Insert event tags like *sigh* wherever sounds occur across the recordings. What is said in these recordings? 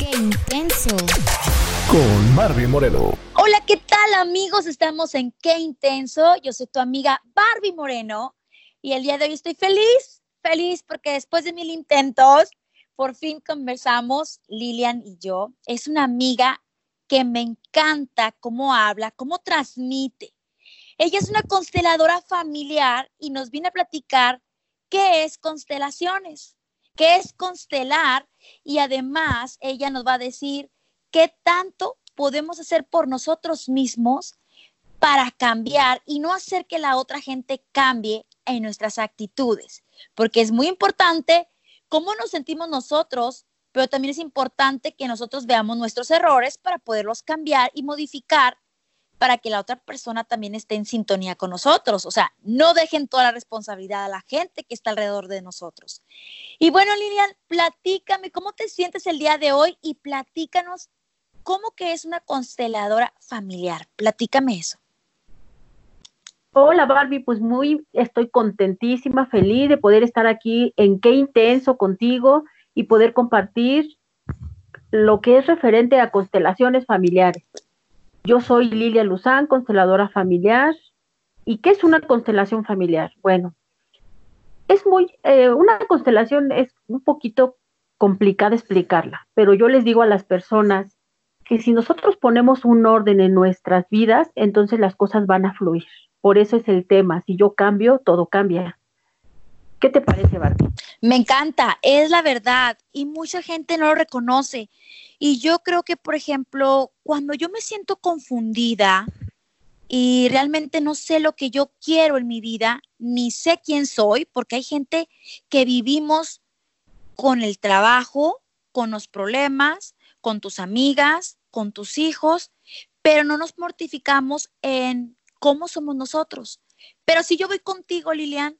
¡Qué intenso! Con Barbie Moreno. Hola, ¿qué tal amigos? Estamos en Qué Intenso. Yo soy tu amiga Barbie Moreno y el día de hoy estoy feliz, feliz porque después de mil intentos, por fin conversamos, Lilian y yo. Es una amiga que me encanta cómo habla, cómo transmite. Ella es una consteladora familiar y nos viene a platicar qué es constelaciones, qué es constelar y además ella nos va a decir qué tanto podemos hacer por nosotros mismos para cambiar y no hacer que la otra gente cambie en nuestras actitudes, porque es muy importante cómo nos sentimos nosotros, pero también es importante que nosotros veamos nuestros errores para poderlos cambiar y modificar para que la otra persona también esté en sintonía con nosotros. O sea, no dejen toda la responsabilidad a la gente que está alrededor de nosotros. Y bueno, Lilian, platícame cómo te sientes el día de hoy y platícanos cómo que es una consteladora familiar. Platícame eso. Hola Barbie, pues muy estoy contentísima, feliz de poder estar aquí en qué intenso contigo y poder compartir lo que es referente a constelaciones familiares. Yo soy Lilia Luzán, consteladora familiar. ¿Y qué es una constelación familiar? Bueno, es muy, eh, una constelación es un poquito complicada explicarla, pero yo les digo a las personas que si nosotros ponemos un orden en nuestras vidas, entonces las cosas van a fluir. Por eso es el tema, si yo cambio, todo cambia. ¿Qué te parece, Barbie? Me encanta, es la verdad y mucha gente no lo reconoce. Y yo creo que, por ejemplo, cuando yo me siento confundida y realmente no sé lo que yo quiero en mi vida, ni sé quién soy, porque hay gente que vivimos con el trabajo, con los problemas, con tus amigas, con tus hijos, pero no nos mortificamos en cómo somos nosotros. Pero si yo voy contigo, Lilian,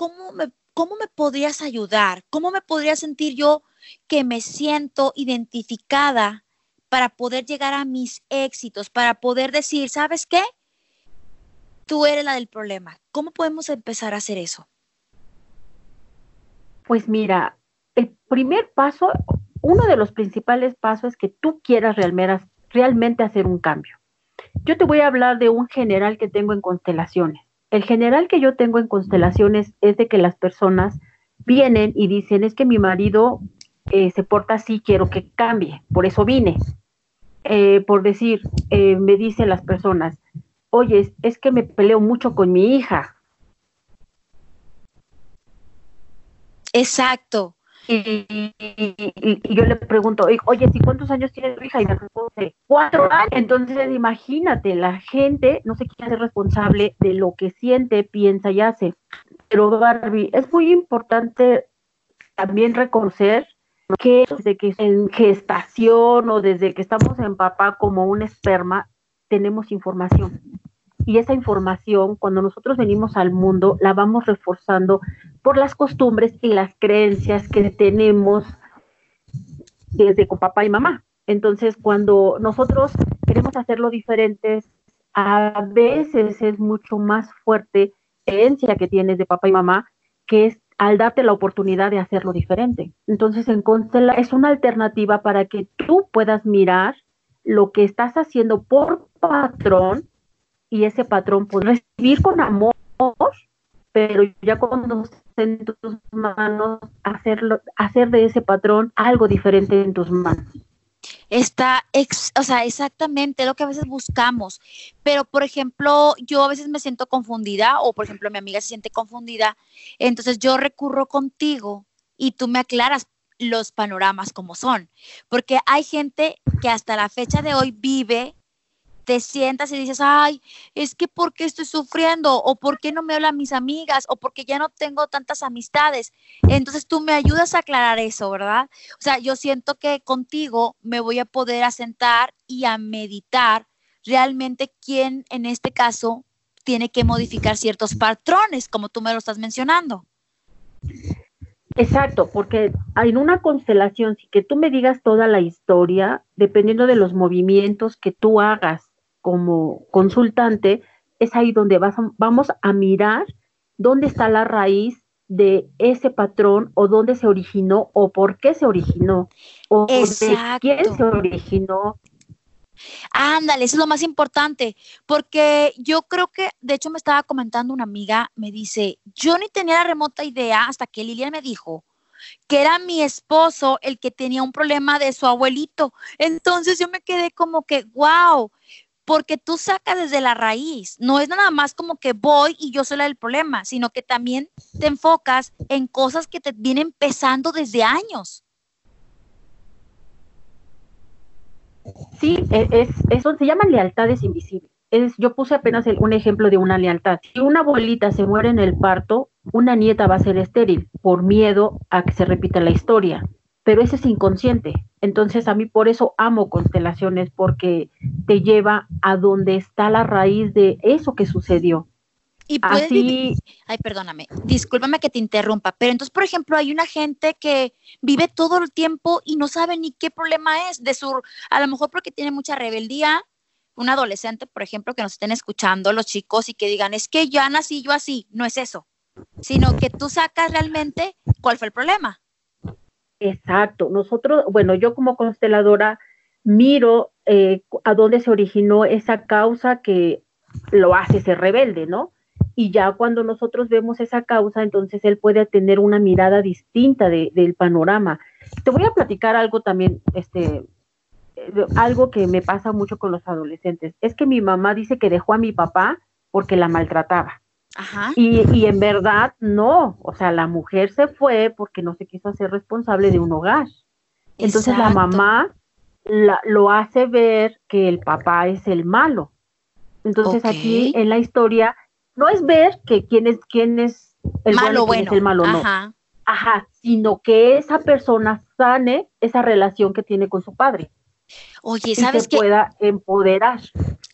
¿cómo me, cómo me podrías ayudar? ¿Cómo me podría sentir yo que me siento identificada para poder llegar a mis éxitos, para poder decir, ¿sabes qué? Tú eres la del problema. ¿Cómo podemos empezar a hacer eso? Pues mira, el primer paso, uno de los principales pasos es que tú quieras realmente hacer un cambio. Yo te voy a hablar de un general que tengo en constelaciones. El general que yo tengo en constelaciones es de que las personas vienen y dicen, es que mi marido eh, se porta así, quiero que cambie, por eso vine. Eh, por decir, eh, me dicen las personas, oye, es que me peleo mucho con mi hija. Exacto. Y, yo le pregunto, oye, ¿y cuántos años tiene tu hija? Y me responde, cuatro años. Entonces, imagínate, la gente no se quiere ser responsable de lo que siente, piensa y hace. Pero, Barbie, es muy importante también reconocer que desde que en gestación o desde que estamos en papá como un esperma, tenemos información. Y esa información, cuando nosotros venimos al mundo, la vamos reforzando por las costumbres y las creencias que tenemos desde con papá y mamá. Entonces, cuando nosotros queremos hacerlo diferentes, a veces es mucho más fuerte creencia que tienes de papá y mamá, que es al darte la oportunidad de hacerlo diferente. Entonces, en es una alternativa para que tú puedas mirar lo que estás haciendo por patrón y ese patrón puede recibir con amor, pero ya cuando en tus manos, hacerlo, hacer de ese patrón algo diferente en tus manos. Está, o sea, exactamente lo que a veces buscamos. Pero, por ejemplo, yo a veces me siento confundida o, por ejemplo, mi amiga se siente confundida. Entonces yo recurro contigo y tú me aclaras los panoramas como son. Porque hay gente que hasta la fecha de hoy vive te sientas y dices, ay, es que ¿por qué estoy sufriendo? ¿O por qué no me hablan mis amigas? ¿O porque ya no tengo tantas amistades? Entonces tú me ayudas a aclarar eso, ¿verdad? O sea, yo siento que contigo me voy a poder asentar y a meditar realmente quién en este caso tiene que modificar ciertos patrones, como tú me lo estás mencionando. Exacto, porque en una constelación, si que tú me digas toda la historia, dependiendo de los movimientos que tú hagas como consultante, es ahí donde vas vamos a mirar dónde está la raíz de ese patrón o dónde se originó o por qué se originó o de quién se originó. Ándale, eso es lo más importante, porque yo creo que, de hecho me estaba comentando una amiga, me dice, yo ni tenía la remota idea hasta que Lilian me dijo que era mi esposo el que tenía un problema de su abuelito. Entonces yo me quedé como que, wow, porque tú sacas desde la raíz. No es nada más como que voy y yo soy la del problema, sino que también te enfocas en cosas que te vienen pesando desde años. Sí, e, es, eso se llaman lealtades invisibles. Es, yo puse apenas un ejemplo de una lealtad. Si una abuelita se muere en el parto, una nieta va a ser estéril por miedo a que se repita la historia pero ese es inconsciente. Entonces a mí por eso amo constelaciones, porque te lleva a donde está la raíz de eso que sucedió. Y puedes Así... Ay, perdóname, discúlpame que te interrumpa, pero entonces, por ejemplo, hay una gente que vive todo el tiempo y no sabe ni qué problema es de su, a lo mejor porque tiene mucha rebeldía, un adolescente, por ejemplo, que nos estén escuchando los chicos y que digan, es que ya nací yo así, no es eso, sino que tú sacas realmente cuál fue el problema. Exacto. Nosotros, bueno, yo como consteladora miro eh, a dónde se originó esa causa que lo hace ser rebelde, ¿no? Y ya cuando nosotros vemos esa causa, entonces él puede tener una mirada distinta del panorama. Te voy a platicar algo también, este, eh, algo que me pasa mucho con los adolescentes. Es que mi mamá dice que dejó a mi papá porque la maltrataba. Y, en verdad no, o sea, la mujer se fue porque no se quiso hacer responsable de un hogar. Entonces la mamá lo hace ver que el papá es el malo. Entonces aquí en la historia no es ver que quién es quién es el malo, bueno, es el malo, no. Ajá, sino que esa persona sane esa relación que tiene con su padre. Oye, ¿sabes que pueda empoderar.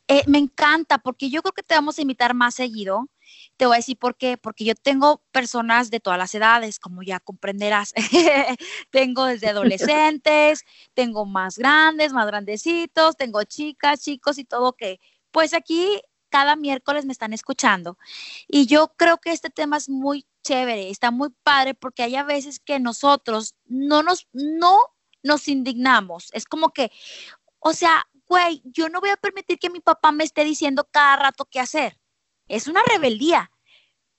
Eh, me encanta porque yo creo que te vamos a invitar más seguido te voy a decir por qué, porque yo tengo personas de todas las edades, como ya comprenderás. *laughs* tengo desde *laughs* adolescentes, tengo más grandes, más grandecitos, tengo chicas, chicos y todo que, pues aquí cada miércoles me están escuchando. Y yo creo que este tema es muy chévere, está muy padre porque hay a veces que nosotros no nos, no nos indignamos. Es como que, o sea, güey, yo no voy a permitir que mi papá me esté diciendo cada rato qué hacer. Es una rebeldía.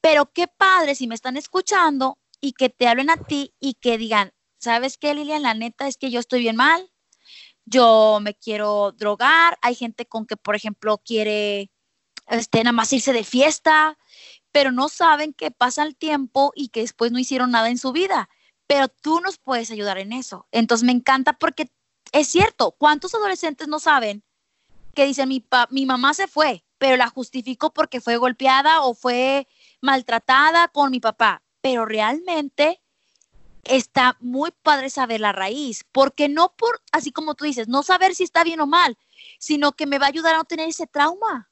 Pero qué padre si me están escuchando y que te hablen a ti y que digan, ¿sabes qué, Lilian? La neta es que yo estoy bien mal. Yo me quiero drogar. Hay gente con que, por ejemplo, quiere este, nada más irse de fiesta, pero no saben que pasa el tiempo y que después no hicieron nada en su vida. Pero tú nos puedes ayudar en eso. Entonces me encanta porque es cierto, ¿cuántos adolescentes no saben que dicen mi, mi mamá se fue, pero la justificó porque fue golpeada o fue maltratada con mi papá, pero realmente está muy padre saber la raíz, porque no por, así como tú dices, no saber si está bien o mal, sino que me va a ayudar a no tener ese trauma.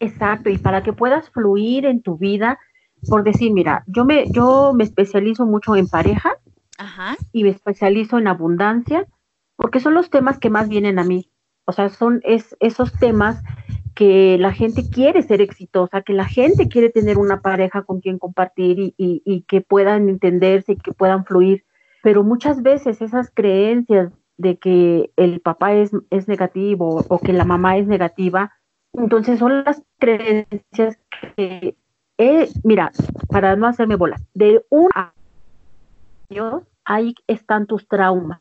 Exacto, y para que puedas fluir en tu vida, por decir, mira, yo me, yo me especializo mucho en pareja y me especializo en abundancia, porque son los temas que más vienen a mí. O sea, son es, esos temas que la gente quiere ser exitosa, que la gente quiere tener una pareja con quien compartir y, que puedan entenderse y que puedan fluir. Pero muchas veces esas creencias de que el papá es, es negativo o que la mamá es negativa, entonces son las creencias que, eh, mira, para no hacerme bolas, de un año ahí están tus traumas.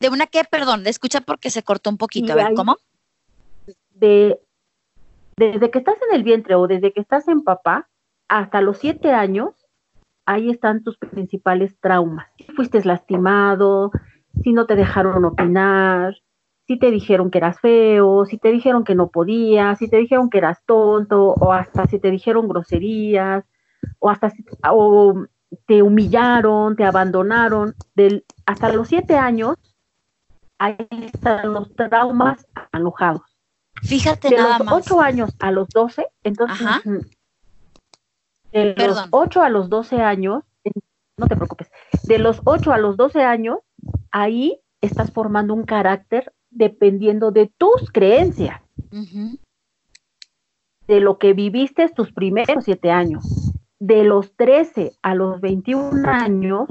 ¿De una qué? Perdón, escucha porque se cortó un poquito. A ver, ¿cómo? De, desde que estás en el vientre o desde que estás en papá hasta los siete años, ahí están tus principales traumas. Si fuiste lastimado, si no te dejaron opinar, si te dijeron que eras feo, si te dijeron que no podías, si te dijeron que eras tonto, o hasta si te dijeron groserías, o hasta si, o te humillaron, te abandonaron. Del, hasta los siete años, ahí están los traumas alojados. Fíjate de nada los ocho años a los 12, entonces, de los 8 a los 12 años, no te preocupes, de los 8 a los 12 años, ahí estás formando un carácter dependiendo de tus creencias, de lo que viviste tus primeros siete años. de los 13 a los 21 años,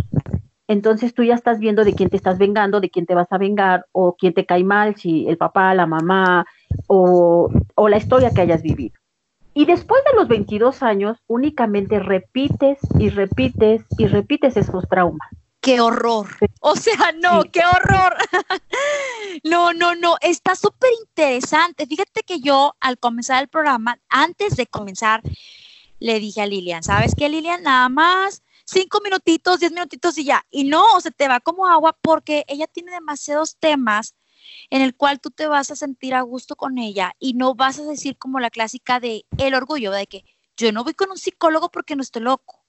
entonces tú ya estás viendo de quién te estás vengando, de quién te vas a vengar, o quién te cae mal, si el papá, la mamá, o, o la historia que hayas vivido. Y después de los 22 años, únicamente repites y repites y repites esos traumas. ¡Qué horror! O sea, no, qué horror. *laughs* no, no, no, está súper interesante. Fíjate que yo al comenzar el programa, antes de comenzar, le dije a Lilian, ¿sabes qué, Lilian? Nada más cinco minutitos, diez minutitos y ya. Y no, se te va como agua porque ella tiene demasiados temas en el cual tú te vas a sentir a gusto con ella y no vas a decir como la clásica de el orgullo, de que yo no voy con un psicólogo porque no estoy loco.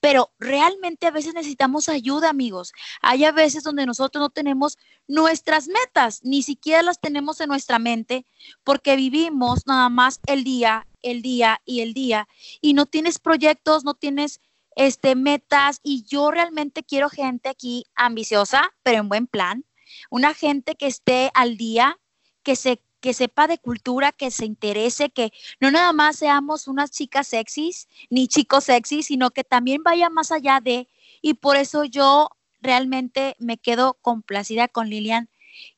Pero realmente a veces necesitamos ayuda, amigos. Hay a veces donde nosotros no tenemos nuestras metas, ni siquiera las tenemos en nuestra mente, porque vivimos nada más el día, el día y el día, y no tienes proyectos, no tienes este metas, y yo realmente quiero gente aquí ambiciosa, pero en buen plan, una gente que esté al día, que se que sepa de cultura, que se interese, que no nada más seamos unas chicas sexys ni chicos sexys, sino que también vaya más allá de, y por eso yo realmente me quedo complacida con Lilian.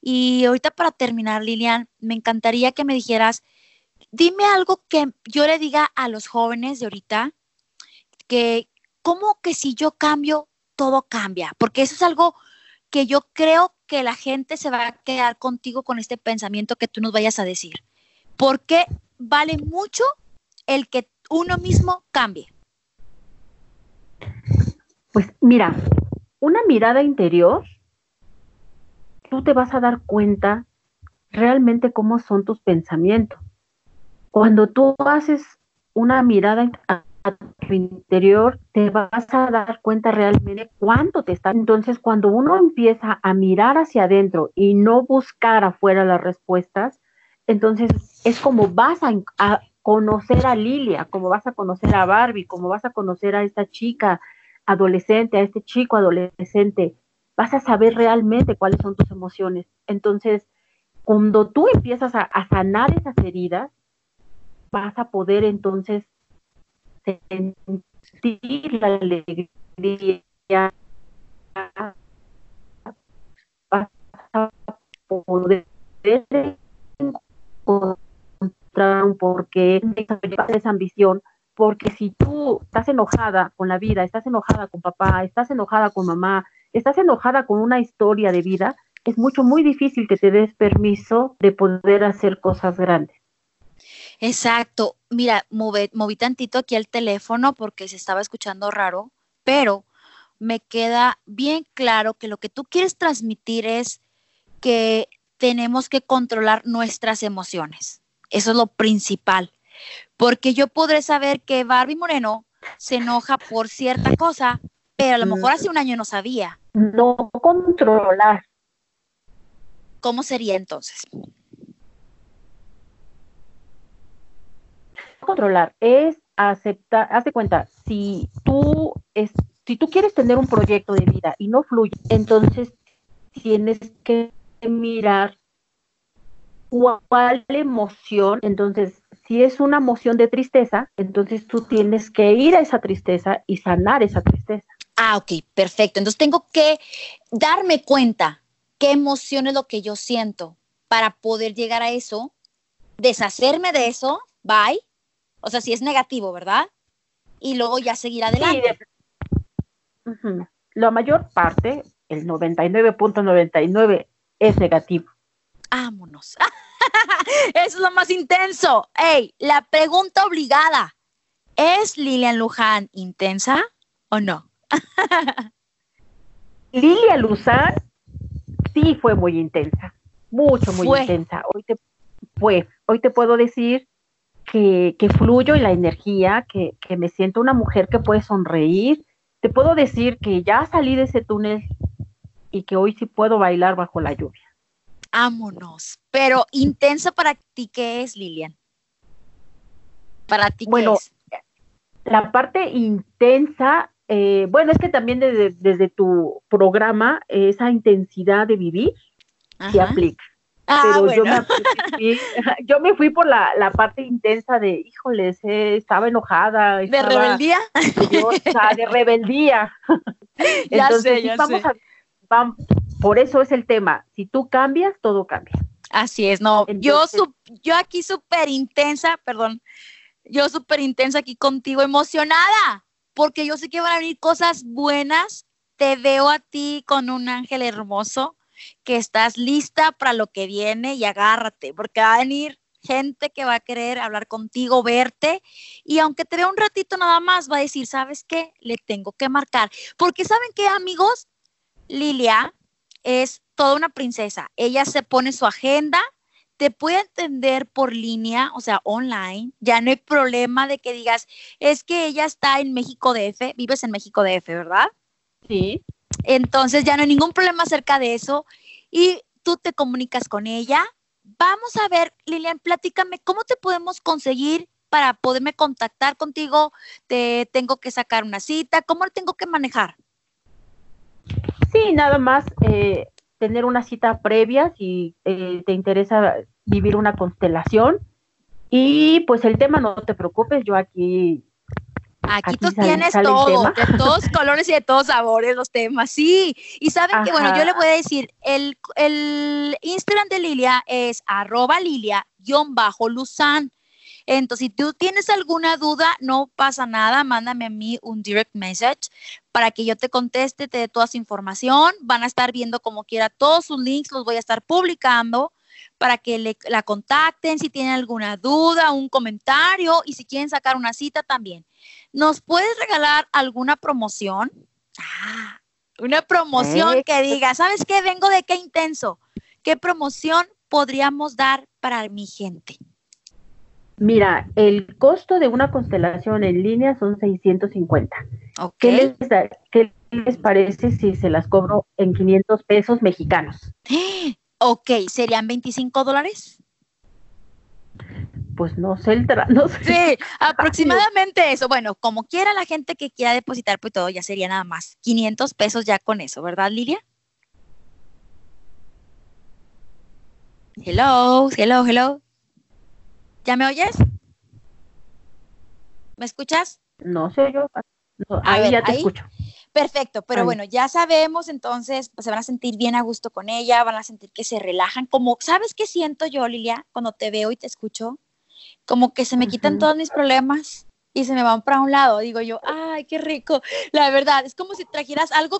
Y ahorita para terminar, Lilian, me encantaría que me dijeras, dime algo que yo le diga a los jóvenes de ahorita, que como que si yo cambio, todo cambia, porque eso es algo que yo creo que la gente se va a quedar contigo con este pensamiento que tú nos vayas a decir. Porque vale mucho el que uno mismo cambie. Pues mira, una mirada interior, tú te vas a dar cuenta realmente cómo son tus pensamientos. Cuando tú haces una mirada a tu interior, te vas a dar cuenta realmente cuánto te está. Entonces, cuando uno empieza a mirar hacia adentro y no buscar afuera las respuestas, entonces es como vas a, conocer a Lilia, como vas a conocer a Barbie, como vas a conocer a esta chica adolescente, a este chico adolescente. Vas a saber realmente cuáles son tus emociones. Entonces, cuando tú empiezas a sanar esas heridas, vas a poder entonces sentir la alegría, vas a poder encontrar un porqué, esa ambición, porque si tú estás enojada con la vida, estás enojada con papá, estás enojada con mamá, estás enojada con una historia de vida, es mucho, muy difícil que te des permiso de poder hacer cosas grandes. Exacto. Mira, moví, tantito aquí el teléfono porque se estaba escuchando raro, pero me queda bien claro que lo que tú quieres transmitir es que tenemos que controlar nuestras emociones. Eso es lo principal. Porque yo podré saber que Barbie Moreno se enoja por cierta cosa, pero a lo mejor hace un año no sabía. No controlar. ¿Cómo sería entonces? Controlar, es aceptar, haz de cuenta, si tú, es, si tú quieres tener un proyecto de vida y no fluye, entonces tienes que mirar cuál emoción, entonces si es una emoción de tristeza, entonces tú tienes que ir a esa tristeza y sanar esa tristeza. Ah, ok, perfecto. Entonces tengo que darme cuenta qué emoción es lo que yo siento para poder llegar a eso, deshacerme de eso, bye, o sea, si es negativo, ¿verdad? Y luego ya seguir adelante. La mayor parte, el 99.99, es negativo. Vámonos. *laughs* Eso es lo más intenso. Ey, la pregunta obligada. ¿Es Lilian Luján intensa o no? *laughs* Lilian Luján sí fue muy intensa. Mucho, muy intensa. Hoy te, fue. Hoy te puedo decir que, fluyo en la energía, que, me siento una mujer que puede sonreír. Te puedo decir que ya salí de ese túnel y que hoy sí puedo bailar bajo la lluvia. Vámonos. Pero intensa para ti, ¿qué es, Lilian? Para ti, ¿qué bueno, La parte intensa, eh, bueno, es que también desde, tu programa, esa intensidad de vivir se aplica. Ah, pero yo, me, bueno. fui- *laughs* yo me fui por la, la parte intensa de, híjoles, eh, estaba enojada. ¿De estaba rebeldía? furiosa, *laughs* de rebeldía. *laughs* Ya Entonces, sé, ya vamos sé. a, vam- por eso es el tema. Si tú cambias, todo cambia. Así es, no. yo, Entonces- su- yo aquí súper intensa, perdón, yo súper intensa aquí contigo, emocionada, porque yo sé que van a venir cosas buenas. Te veo a ti con un ángel hermoso, que estás lista para lo que viene y agárrate, porque va a venir gente que va a querer hablar contigo, verte, y aunque te vea un ratito nada más, va a decir, ¿sabes qué? Le tengo que marcar. Porque ¿saben qué, amigos? Lilia es toda una princesa. Ella se pone su agenda, te puede entender por línea, o sea, online. Ya no hay problema de que digas, es que ella está en México DF, vives en México DF, ¿verdad? Sí. Entonces ya no hay ningún problema acerca de eso y tú te comunicas con ella. Vamos a ver, Lilian, platícame, ¿cómo te podemos conseguir para poderme contactar contigo? ¿Te tengo que sacar una cita? ¿Cómo lo tengo que manejar? Sí, nada más eh, tener una cita previa si eh, te interesa vivir una constelación. Y pues el tema, no te preocupes, yo aquí Aquí, Aquí tú sale- tienes sale todo, de todos *laughs* colores y de todos sabores los temas, sí. Y saben que, bueno, yo le voy a decir, el, el Instagram de Lilia es arroba lilia-luzán. Entonces, si tú tienes alguna duda, no pasa nada, mándame a mí un direct message para que yo te conteste, te dé toda su información. Van a estar viendo como quiera todos sus links, los voy a estar publicando para que le- la contacten si tienen alguna duda, un comentario y si quieren sacar una cita también. ¿Nos puedes regalar alguna promoción? Ah, una promoción Eh, que diga, ¿sabes qué? Vengo de qué intenso. ¿Qué promoción podríamos dar para mi gente? Mira, el costo de una constelación en línea son 650. Ok. ¿Qué les, da- qué les parece si se las cobro en 500 pesos mexicanos? *gasps* Ok, ¿serían 25 dólares? Pues no sé, el *laughs* no sé. Sí, aproximadamente eso. Bueno, como quiera la gente que quiera depositar, pues todo ya sería nada más 500 pesos ya con eso, ¿verdad, Lilia? Hello, hello, hello. ¿Ya me oyes? ¿Me escuchas? No sé yo. No, ahí ver, ya te ahí. escucho. Perfecto, pero bueno, ya sabemos, entonces pues, se van a sentir bien a gusto con ella, van a sentir que se relajan, como, ¿sabes qué siento yo, Lilia, cuando te veo y te escucho? Como que se me quitan todos mis problemas y se me van para un lado, digo yo, ay, qué rico, la verdad, es como si trajeras algo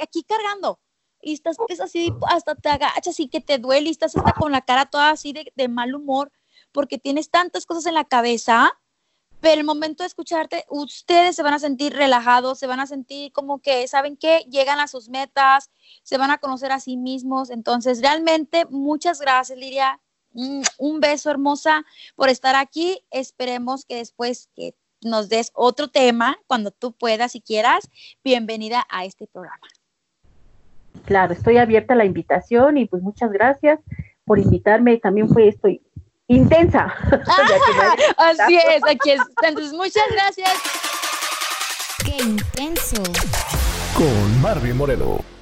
aquí, cargando y estás pues, así, hasta te agachas y que te duele y estás hasta con la cara toda así de, de mal humor porque tienes tantas cosas en la cabeza pero el momento de escucharte, ustedes se van a sentir relajados, se van a sentir como que, ¿saben qué? Llegan a sus metas, se van a conocer a sí mismos. Entonces, realmente, muchas gracias, Lidia. Mm, Un beso hermosa por estar aquí. Esperemos que después que nos des otro tema, cuando tú puedas y quieras, bienvenida a este programa. Claro, estoy abierta a la invitación y pues muchas gracias por invitarme. También fue esto intensa. *laughs* *laughs* Así es, aquí está. Entonces, muchas gracias. ¡Qué intenso! Con Marvin Moreno.